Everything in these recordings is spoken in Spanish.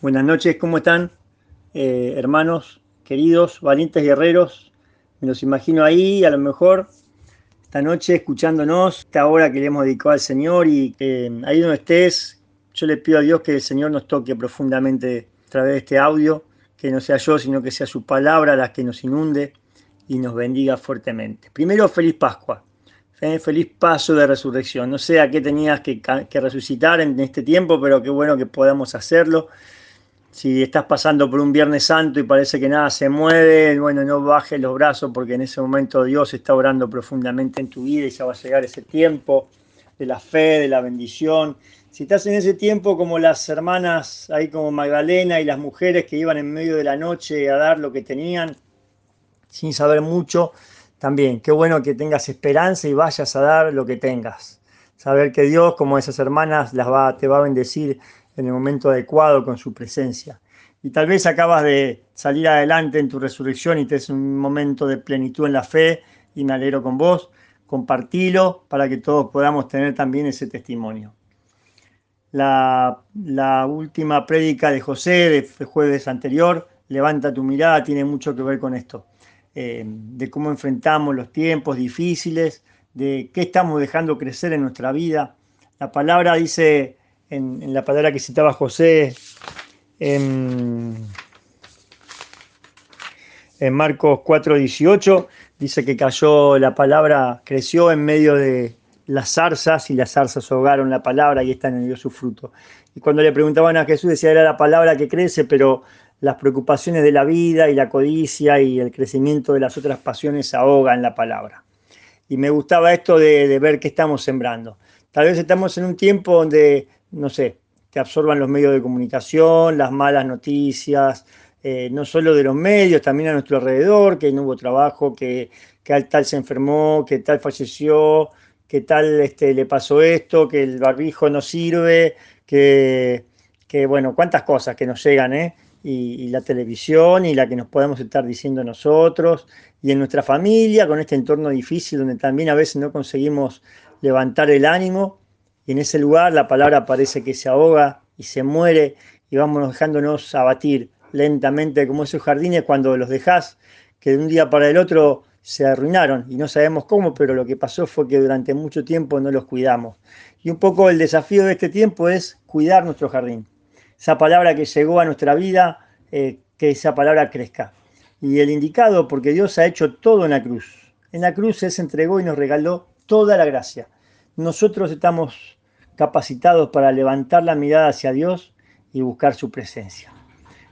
Buenas noches, ¿cómo están? Eh, hermanos, queridos, valientes guerreros. Me los imagino ahí, a lo mejor esta noche escuchándonos, esta hora que le hemos dedicado al Señor y que ahí donde estés, yo le pido a Dios que el Señor nos toque profundamente a través de este audio, que no sea yo, sino que sea su palabra la que nos inunde y nos bendiga fuertemente. Primero, feliz Pascua. ¿eh? Feliz paso de resurrección. No sé a qué tenías que resucitar en este tiempo, pero qué bueno que podamos hacerlo si estás pasando por un Viernes Santo y parece que nada se mueve, bueno, no bajes los brazos porque en ese momento Dios está orando profundamente en tu vida y ya va a llegar ese tiempo de la fe, de la bendición. Si estás en ese tiempo como las hermanas ahí como Magdalena y las mujeres que iban en medio de la noche a dar lo que tenían sin saber mucho, también qué bueno que tengas esperanza y vayas a dar lo que tengas. Saber que Dios, como esas hermanas, las va, te va a bendecir en el momento adecuado con su presencia. Y tal vez acabas de salir adelante en tu resurrección y te es un momento de plenitud en la fe y me alegro con vos. Compartilo para que todos podamos tener también ese testimonio. La, última prédica de José del jueves anterior, Levanta tu mirada, tiene mucho que ver con esto, eh, de cómo enfrentamos los tiempos difíciles, de qué estamos dejando crecer en nuestra vida. La palabra dice en, la palabra que citaba José en, en Marcos 4:18, dice que cayó la palabra, creció en medio de las zarzas y las zarzas ahogaron la palabra y esta no dio su fruto. Y cuando le preguntaban a Jesús decía era la palabra que crece, pero las preocupaciones de la vida y la codicia y el crecimiento de las otras pasiones ahogan la palabra. Y me gustaba esto de, de ver qué estamos sembrando. Tal vez estamos en un tiempo donde no sé, que absorban los medios de comunicación, las malas noticias, eh, no solo de los medios, también a nuestro alrededor, que no hubo trabajo, que, que tal se enfermó, que tal falleció, que tal este, le pasó esto, que el barbijo no sirve, que, que bueno, cuántas cosas que nos llegan, ¿eh? Y, y, la televisión y la que nos podemos estar diciendo nosotros, y en nuestra familia, con este entorno difícil donde también a veces no conseguimos levantar el ánimo, y en ese lugar la palabra parece que se ahoga y se muere y vamos dejándonos abatir lentamente como esos jardines cuando los dejás que de un día para el otro se arruinaron y no sabemos cómo, pero lo que pasó fue que durante mucho tiempo no los cuidamos. Y un poco el desafío de este tiempo es cuidar nuestro jardín. Esa palabra que llegó a nuestra vida, eh, que esa palabra crezca. Y el indicado, porque Dios ha hecho todo en la cruz. En la cruz Él se entregó y nos regaló toda la gracia. Nosotros estamos capacitados para levantar la mirada hacia Dios y buscar su presencia.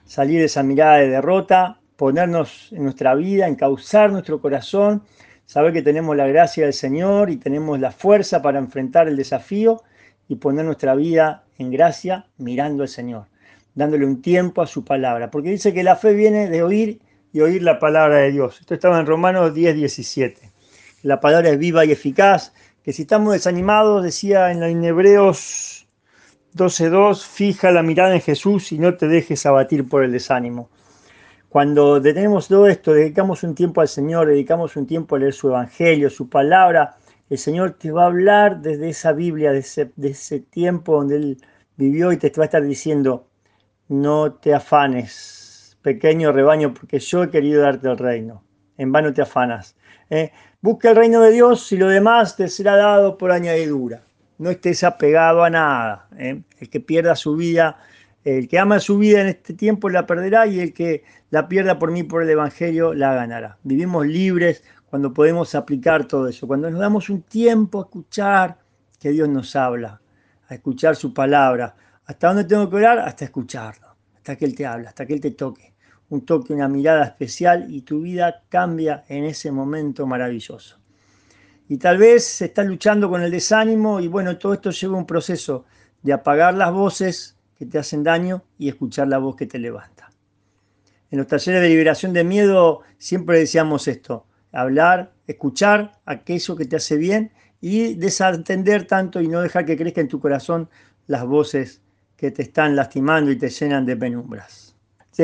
Salir de esa mirada de derrota, ponernos en nuestra vida, encauzar nuestro corazón, saber que tenemos la gracia del Señor y tenemos la fuerza para enfrentar el desafío y poner nuestra vida en gracia mirando al Señor, dándole un tiempo a su palabra, porque dice que la fe viene de oír y oír la palabra de Dios. Esto estaba en Romanos 10, 17. La palabra es viva y eficaz que si estamos desanimados, decía en Hebreos 12.2, fija la mirada en Jesús y no te dejes abatir por el desánimo. Cuando detenemos todo esto, dedicamos un tiempo al Señor, dedicamos un tiempo a leer su Evangelio, su palabra, el Señor te va a hablar desde esa Biblia, de ese, tiempo donde Él vivió y te va a estar diciendo, no te afanes, pequeño rebaño, porque yo he querido darte el reino. En vano te afanas. ¿eh? Busca el reino de Dios y lo demás te será dado por añadidura. No estés apegado a nada. ¿eh? El que pierda su vida, el que ama su vida en este tiempo la perderá y el que la pierda por mí, por el Evangelio, la ganará. Vivimos libres cuando podemos aplicar todo eso, cuando nos damos un tiempo a escuchar que Dios nos habla, a escuchar su palabra. ¿Hasta dónde tengo que orar? Hasta escucharlo, hasta que Él te habla, hasta que Él te toque un toque, una mirada especial y tu vida cambia en ese momento maravilloso. Y tal vez estás luchando con el desánimo y bueno, todo esto lleva un proceso de apagar las voces que te hacen daño y escuchar la voz que te levanta. En los talleres de liberación de miedo siempre decíamos esto, hablar, escuchar aquello que te hace bien y desatender tanto y no dejar que crezca en tu corazón las voces que te están lastimando y te llenan de penumbras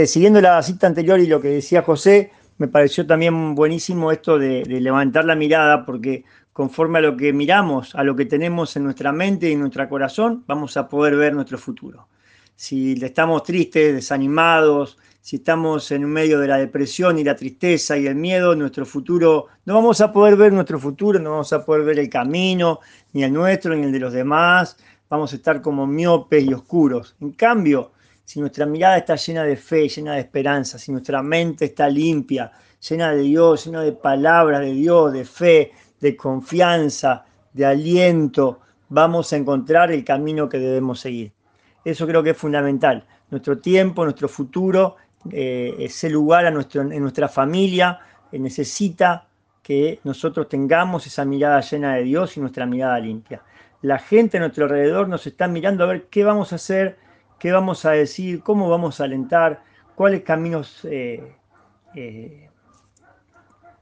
siguiendo la cita anterior y lo que decía José, me pareció también buenísimo esto de, levantar la mirada, porque conforme a lo que miramos, a lo que tenemos en nuestra mente y en nuestro corazón, vamos a poder ver nuestro futuro. si estamos tristes, desanimados, si estamos en medio de la depresión y la tristeza y el miedo, nuestro futuro, no vamos a poder ver nuestro futuro, no vamos a poder ver el camino, ni el nuestro, ni el de los demás, vamos a estar como miopes y oscuros. En cambio, si nuestra mirada está llena de fe, llena de esperanza, si nuestra mente está limpia, llena de Dios, llena de palabras de Dios, de fe, de confianza, de aliento, vamos a encontrar el camino que debemos seguir. Eso creo que es fundamental. Nuestro tiempo, nuestro futuro eh, ese lugar a nuestro, en nuestra familia eh, necesita que nosotros tengamos esa mirada llena de Dios y nuestra mirada limpia. La gente a nuestro alrededor nos está mirando a ver qué vamos a hacer, qué vamos a decir, cómo vamos a alentar, cuáles caminos eh,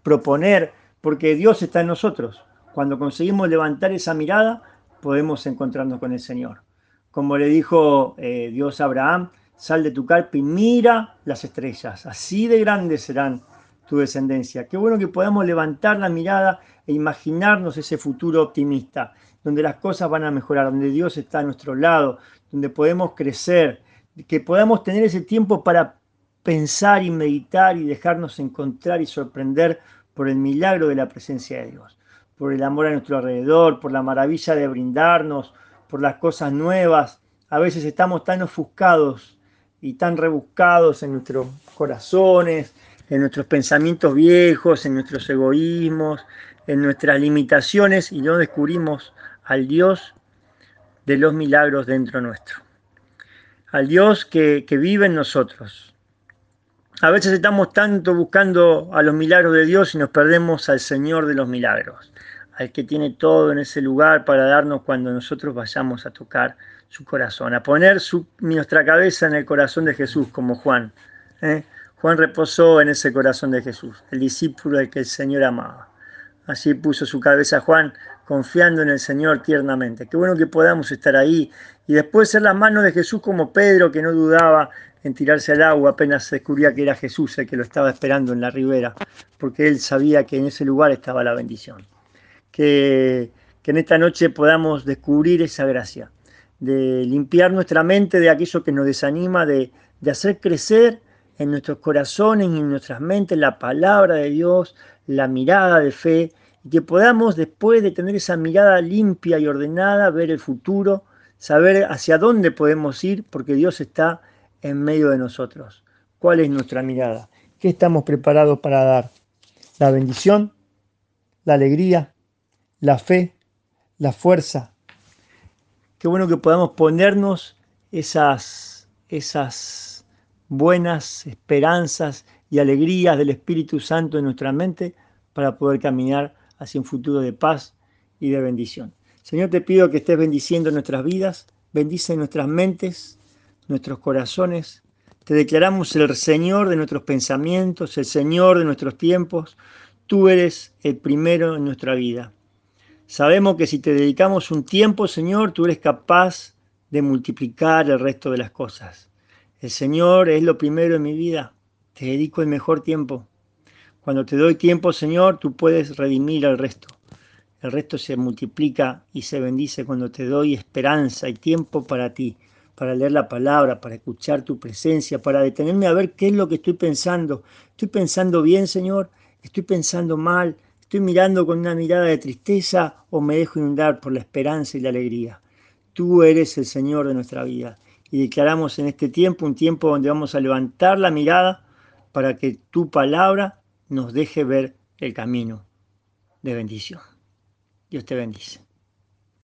proponer, porque Dios está en nosotros. Cuando conseguimos levantar esa mirada, podemos encontrarnos con el Señor. Como le dijo Dios a Abraham, sal de tu carpa y mira las estrellas, así de grandes serán tu descendencia. Qué bueno que podamos levantar la mirada e imaginarnos ese futuro optimista, donde las cosas van a mejorar, donde Dios está a nuestro lado, donde podemos crecer, que podamos tener ese tiempo para pensar y meditar y dejarnos encontrar y sorprender por el milagro de la presencia de Dios, por el amor a nuestro alrededor, por la maravilla de brindarnos, por las cosas nuevas. A veces estamos tan ofuscados y tan rebuscados en nuestros corazones, en nuestros pensamientos viejos, en nuestros egoísmos, en nuestras limitaciones y no descubrimos al Dios de los milagros dentro nuestro, al Dios que, que vive en nosotros. A veces estamos tanto buscando a los milagros de Dios y nos perdemos al Señor de los milagros, al que tiene todo en ese lugar para darnos cuando nosotros vayamos a tocar su corazón, a poner nuestra cabeza en el corazón de Jesús, como Juan. ¿eh? Juan reposó en ese corazón de Jesús, el discípulo al que el Señor amaba. Así puso su cabeza Juan, confiando en el Señor tiernamente. Qué bueno que podamos estar ahí y después ser las manos de Jesús como Pedro, que no dudaba en tirarse al agua apenas descubría que era Jesús el que lo estaba esperando en la ribera, porque él sabía que en ese lugar estaba la bendición. Que, que en esta noche podamos descubrir esa gracia de limpiar nuestra mente de aquello que nos desanima, de, hacer crecer en nuestros corazones y en nuestras mentes la palabra de Dios, la mirada de fe, y que podamos después de tener esa mirada limpia y ordenada, ver el futuro, saber hacia dónde podemos ir, porque Dios está en medio de nosotros. ¿Cuál es nuestra mirada? ¿Qué estamos preparados para dar? La bendición, la alegría, la fe, la fuerza, Qué bueno que podamos ponernos esas, esas buenas esperanzas y alegrías del Espíritu Santo en nuestra mente para poder caminar hacia un futuro de paz y de bendición. Señor, te pido que estés bendiciendo nuestras vidas, bendice nuestras mentes, nuestros corazones. Te declaramos el Señor de nuestros pensamientos, el Señor de nuestros tiempos. Tú eres el primero en nuestra vida. Sabemos que si te dedicamos un tiempo, Señor, tú eres capaz de multiplicar el resto de las cosas. El Señor es lo primero en mi vida. Te dedico el mejor tiempo. Cuando te doy tiempo, Señor, tú puedes redimir el resto. El resto se multiplica y se bendice cuando te doy esperanza y tiempo para ti, para leer la palabra, para escuchar tu presencia, para detenerme a ver qué es lo que estoy pensando. ¿Estoy pensando bien, Señor? ¿Estoy pensando mal? ¿Estoy mirando con una mirada de tristeza o me dejo inundar por la esperanza y la alegría? Tú eres el Señor de nuestra vida y declaramos en este tiempo un tiempo donde vamos a levantar la mirada para que tu palabra nos deje ver el camino de bendición. Dios te bendice.